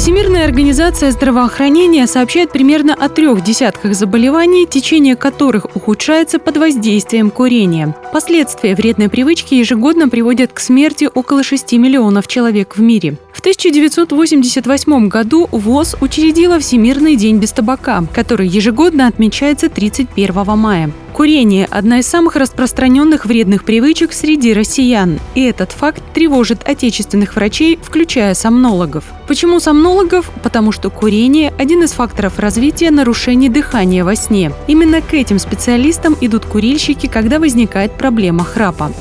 Всемирная организация здравоохранения сообщает примерно о трех десятках заболеваний, течение которых ухудшается под воздействием курения. Последствия вредной привычки ежегодно приводят к смерти около 6 миллионов человек в мире. В 1988 году ВОЗ учредила Всемирный день без табака, который ежегодно отмечается 31 мая. Курение – одна из самых распространенных вредных привычек среди россиян. И этот факт тревожит отечественных врачей, включая сомнологов. Почему сомнологов? Потому что курение – один из факторов развития нарушений дыхания во сне. Именно к этим специалистам идут курильщики, когда возникает проблема храпа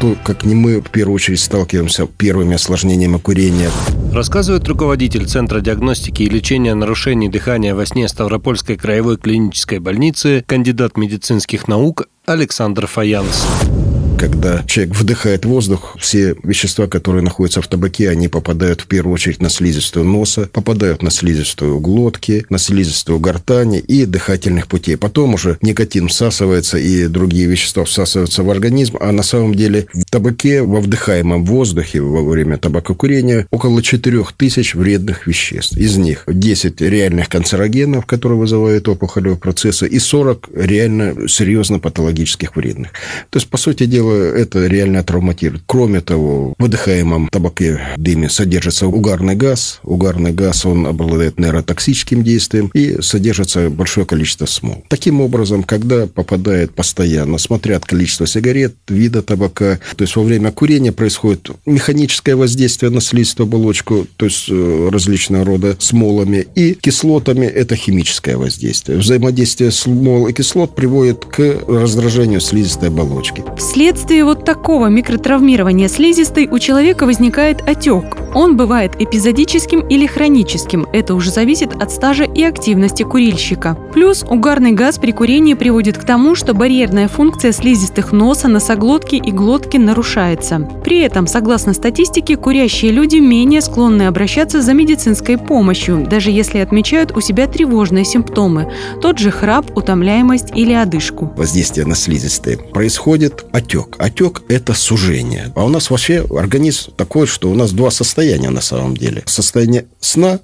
кто, как не мы, в первую очередь сталкиваемся с первыми осложнениями курения. Рассказывает руководитель Центра диагностики и лечения нарушений дыхания во сне Ставропольской краевой клинической больницы, кандидат медицинских наук Александр Фаянс когда человек вдыхает воздух, все вещества, которые находятся в табаке, они попадают в первую очередь на слизистую носа, попадают на слизистую глотки, на слизистую гортани и дыхательных путей. Потом уже никотин всасывается и другие вещества всасываются в организм, а на самом деле в табаке, во вдыхаемом воздухе во время табакокурения около 4000 вредных веществ. Из них 10 реальных канцерогенов, которые вызывают опухолевые процессы, и 40 реально серьезно патологических вредных. То есть, по сути дела, это реально травматирует. Кроме того, в выдыхаемом табаке дыме содержится угарный газ. Угарный газ, он обладает нейротоксическим действием и содержится большое количество смол. Таким образом, когда попадает постоянно, смотря от количества сигарет, вида табака, то есть во время курения происходит механическое воздействие на слизистую оболочку, то есть э, различного рода смолами, и кислотами – это химическое воздействие. Взаимодействие смол и кислот приводит к раздражению слизистой оболочки. Вслед Вследствие вот такого микротравмирования слизистой у человека возникает отек. Он бывает эпизодическим или хроническим. Это уже зависит от стажа и активности курильщика. Плюс угарный газ при курении приводит к тому, что барьерная функция слизистых носа, носоглотки и глотки нарушается. При этом, согласно статистике, курящие люди менее склонны обращаться за медицинской помощью, даже если отмечают у себя тревожные симптомы. Тот же храп, утомляемость или одышку. Воздействие на слизистые. Происходит отек отек. Это сужение. А у нас вообще организм такой, что у нас два состояния на самом деле. Состояние сна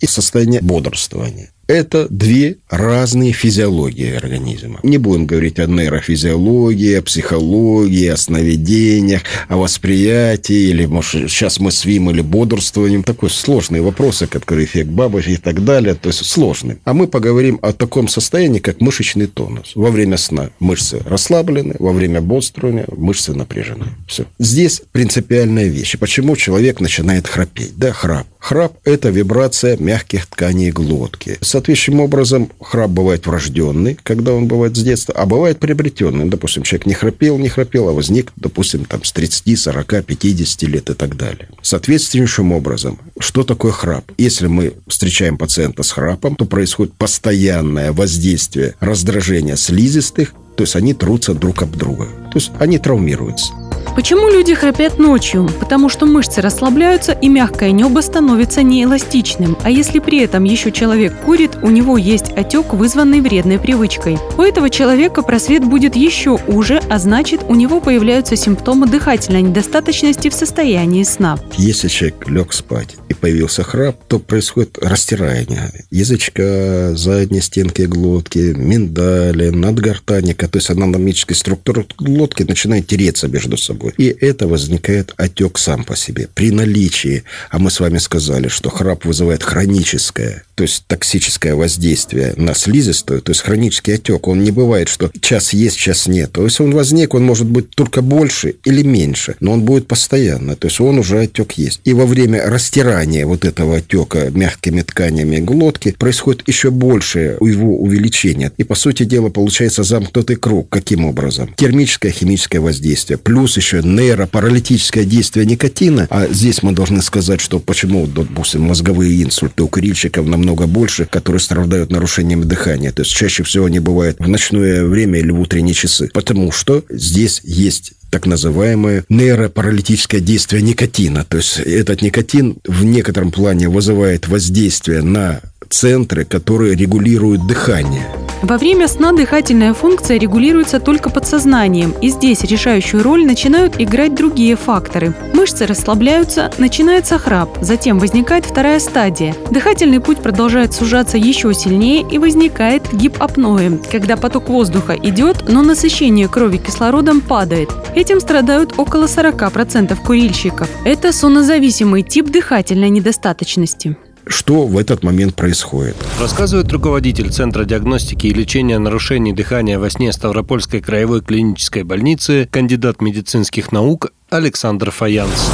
и состояние бодрствования это две разные физиологии организма. Не будем говорить о нейрофизиологии, о психологии, о сновидениях, о восприятии, или, может, сейчас мы свим или бодрствуем. Такой сложные вопросы, которые эффект бабочки и так далее. То есть, сложные. А мы поговорим о таком состоянии, как мышечный тонус. Во время сна мышцы расслаблены, во время бодрствования мышцы напряжены. Все. Здесь принципиальная вещь. Почему человек начинает храпеть? Да, храп. Храп – это вибрация мягких тканей глотки. Соответствующим образом, храп бывает врожденный, когда он бывает с детства, а бывает приобретенный. Допустим, человек не храпел, не храпел, а возник, допустим, там, с 30, 40, 50 лет и так далее. Соответствующим образом, что такое храп? Если мы встречаем пациента с храпом, то происходит постоянное воздействие раздражения слизистых, то есть они трутся друг об друга. То есть они травмируются. Почему люди храпят ночью? Потому что мышцы расслабляются и мягкое небо становится неэластичным. А если при этом еще человек курит, у него есть отек, вызванный вредной привычкой. У этого человека просвет будет еще уже, а значит у него появляются симптомы дыхательной недостаточности в состоянии сна. Если человек лег спать появился храп, то происходит растирание язычка, задней стенки глотки, миндали, надгортанника, то есть анатомическая структура глотки начинает тереться между собой. И это возникает отек сам по себе. При наличии, а мы с вами сказали, что храп вызывает хроническое, то есть токсическое воздействие на слизистую, то есть хронический отек, он не бывает, что час есть, час нет. То есть он возник, он может быть только больше или меньше, но он будет постоянно, то есть он уже отек есть. И во время растирания вот этого отека мягкими тканями глотки происходит еще больше его увеличение. И, по сути дела, получается замкнутый круг. Каким образом? Термическое, химическое воздействие, плюс еще нейропаралитическое действие никотина. А здесь мы должны сказать, что почему, допустим, мозговые инсульты у курильщиков намного больше, которые страдают нарушениями дыхания. То есть чаще всего они бывают в ночное время или в утренние часы. Потому что здесь есть так называемое нейропаралитическое действие никотина. То есть этот никотин в некотором плане вызывает воздействие на центры, которые регулируют дыхание. Во время сна дыхательная функция регулируется только подсознанием, и здесь решающую роль начинают играть другие факторы. Мышцы расслабляются, начинается храп, затем возникает вторая стадия. Дыхательный путь продолжает сужаться еще сильнее и возникает гипопноэ, когда поток воздуха идет, но насыщение крови кислородом падает. Этим страдают около 40% курильщиков. Это соннозависимый тип дыхательной недостаточности что в этот момент происходит. Рассказывает руководитель Центра диагностики и лечения нарушений дыхания во сне Ставропольской краевой клинической больницы, кандидат медицинских наук Александр Фаянс.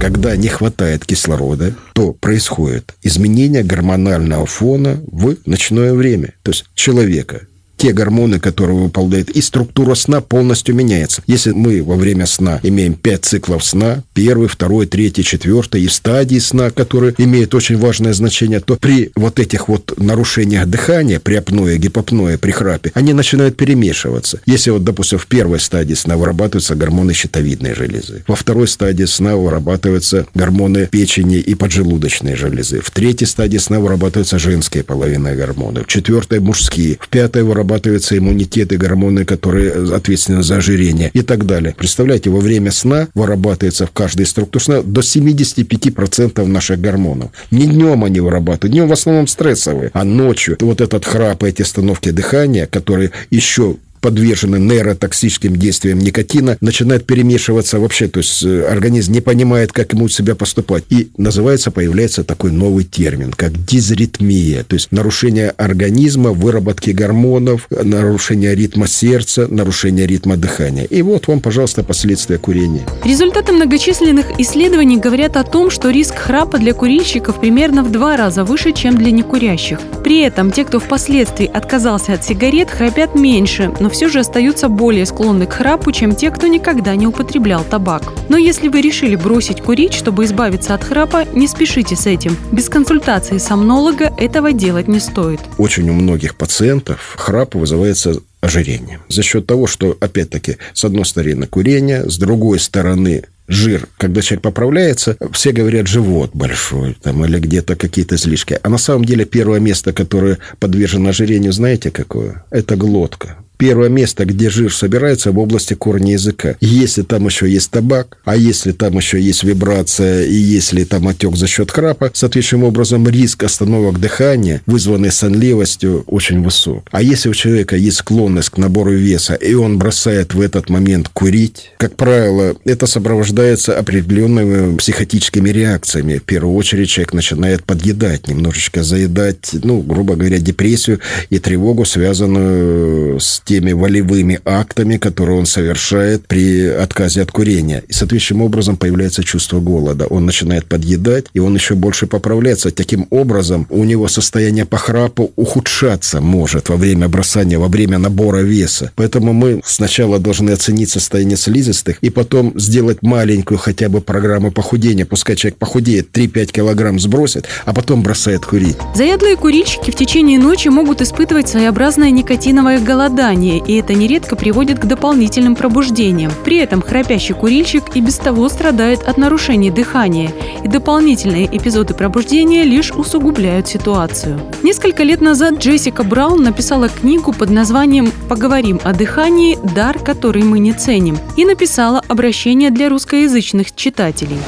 Когда не хватает кислорода, то происходит изменение гормонального фона в ночное время. То есть человека те гормоны, которые выполняют, и структура сна полностью меняется. Если мы во время сна имеем пять циклов сна, первый, второй, третий, четвертый, и стадии сна, которые имеют очень важное значение, то при вот этих вот нарушениях дыхания, при апное, гипопное, при храпе, они начинают перемешиваться. Если вот, допустим, в первой стадии сна вырабатываются гормоны щитовидной железы, во второй стадии сна вырабатываются гормоны печени и поджелудочной железы, в третьей стадии сна вырабатываются женские половинные гормоны, в четвертой мужские, в пятой вырабатываются вырабатываются иммунитеты, гормоны, которые ответственны за ожирение и так далее. Представляете, во время сна вырабатывается в каждой структуре сна до 75% наших гормонов. Не днем они вырабатывают, днем в основном стрессовые, а ночью вот этот храп, эти остановки дыхания, которые еще подвержены нейротоксическим действиям никотина, начинает перемешиваться вообще, то есть э, организм не понимает, как ему себя поступать. И называется, появляется такой новый термин, как дизритмия, то есть нарушение организма, выработки гормонов, нарушение ритма сердца, нарушение ритма дыхания. И вот вам, пожалуйста, последствия курения. Результаты многочисленных исследований говорят о том, что риск храпа для курильщиков примерно в два раза выше, чем для некурящих. При этом те, кто впоследствии отказался от сигарет, храпят меньше, но все же остаются более склонны к храпу, чем те, кто никогда не употреблял табак. Но если вы решили бросить курить, чтобы избавиться от храпа, не спешите с этим. Без консультации сомнолога этого делать не стоит. Очень у многих пациентов храп вызывается ожирением. За счет того, что, опять-таки, с одной стороны курение, с другой стороны жир. Когда человек поправляется, все говорят живот большой там, или где-то какие-то излишки. А на самом деле первое место, которое подвержено ожирению, знаете какое? Это глотка первое место, где жир собирается, в области корня языка. Если там еще есть табак, а если там еще есть вибрация, и если там отек за счет храпа, соответствующим образом риск остановок дыхания, вызванный сонливостью, очень высок. А если у человека есть склонность к набору веса, и он бросает в этот момент курить, как правило, это сопровождается определенными психотическими реакциями. В первую очередь человек начинает подъедать, немножечко заедать, ну, грубо говоря, депрессию и тревогу, связанную с теми волевыми актами, которые он совершает при отказе от курения. И соответствующим образом появляется чувство голода. Он начинает подъедать, и он еще больше поправляется. Таким образом, у него состояние по храпу ухудшаться может во время бросания, во время набора веса. Поэтому мы сначала должны оценить состояние слизистых и потом сделать маленькую хотя бы программу похудения. Пускай человек похудеет, 3-5 килограмм сбросит, а потом бросает курить. Заядлые курильщики в течение ночи могут испытывать своеобразное никотиновое голодание, дыхание, и это нередко приводит к дополнительным пробуждениям. При этом храпящий курильщик и без того страдает от нарушений дыхания, и дополнительные эпизоды пробуждения лишь усугубляют ситуацию. Несколько лет назад Джессика Браун написала книгу под названием «Поговорим о дыхании. Дар, который мы не ценим» и написала обращение для русскоязычных читателей.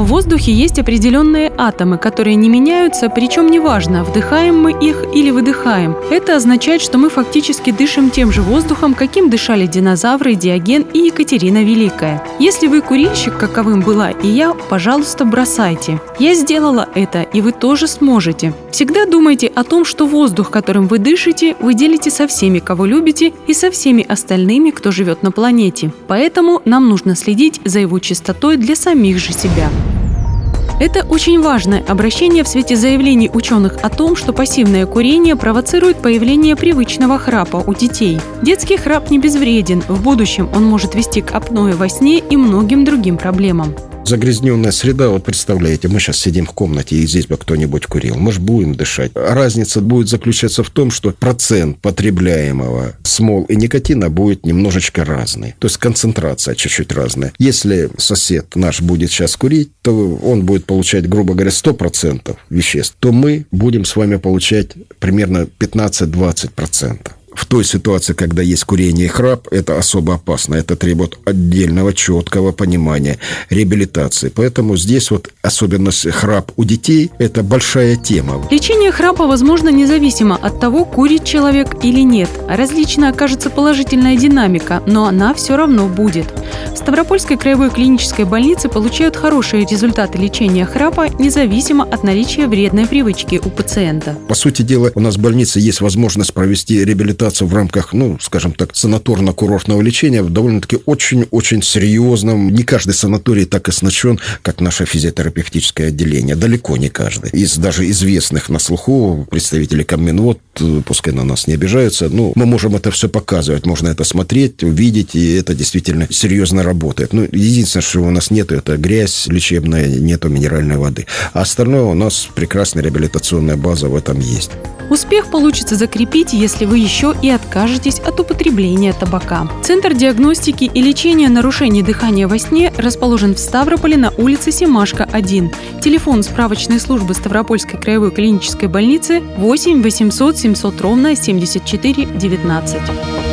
В воздухе есть определенные атомы, которые не меняются, причем неважно, вдыхаем мы их или выдыхаем. Это означает, что мы фактически дышим тем же воздухом, каким дышали динозавры, Диоген и Екатерина Великая. Если вы курильщик, каковым была и я, пожалуйста, бросайте. Я сделала это, и вы тоже сможете. Всегда думайте о том, что воздух, которым вы дышите, вы делите со всеми, кого любите, и со всеми остальными, кто живет на планете. Поэтому нам нужно следить за его чистотой для самих же себя. Это очень важное обращение в свете заявлений ученых о том, что пассивное курение провоцирует появление привычного храпа у детей. Детский храп не безвреден, в будущем он может вести к апное во сне и многим другим проблемам. Загрязненная среда, вот представляете, мы сейчас сидим в комнате, и здесь бы кто-нибудь курил. Мы же будем дышать. Разница будет заключаться в том, что процент потребляемого смол и никотина будет немножечко разный. То есть концентрация чуть-чуть разная. Если сосед наш будет сейчас курить, то он будет получать, грубо говоря, 100% веществ, то мы будем с вами получать примерно 15-20% в той ситуации, когда есть курение и храп, это особо опасно. Это требует отдельного, четкого понимания, реабилитации. Поэтому здесь вот особенность храп у детей – это большая тема. Лечение храпа возможно независимо от того, курит человек или нет. Различно окажется положительная динамика, но она все равно будет. В Ставропольской краевой клинической больнице получают хорошие результаты лечения храпа, независимо от наличия вредной привычки у пациента. По сути дела, у нас в больнице есть возможность провести реабилитацию в рамках, ну, скажем так, санаторно-курортного лечения в довольно-таки очень-очень серьезном. Не каждый санаторий так оснащен, как наше физиотерапевтическое отделение. Далеко не каждый. Из даже известных на слуху представителей Комминвод, пускай на нас не обижаются, ну, мы можем это все показывать, можно это смотреть, увидеть, и это действительно серьезно работает. Ну, единственное, что у нас нету, это грязь лечебная, нету минеральной воды. А остальное у нас прекрасная реабилитационная база в этом есть. Успех получится закрепить, если вы еще и откажетесь от употребления табака. Центр диагностики и лечения нарушений дыхания во сне расположен в Ставрополе на улице Семашка, 1. Телефон справочной службы Ставропольской краевой клинической больницы 8 800 700 ровно 74 19.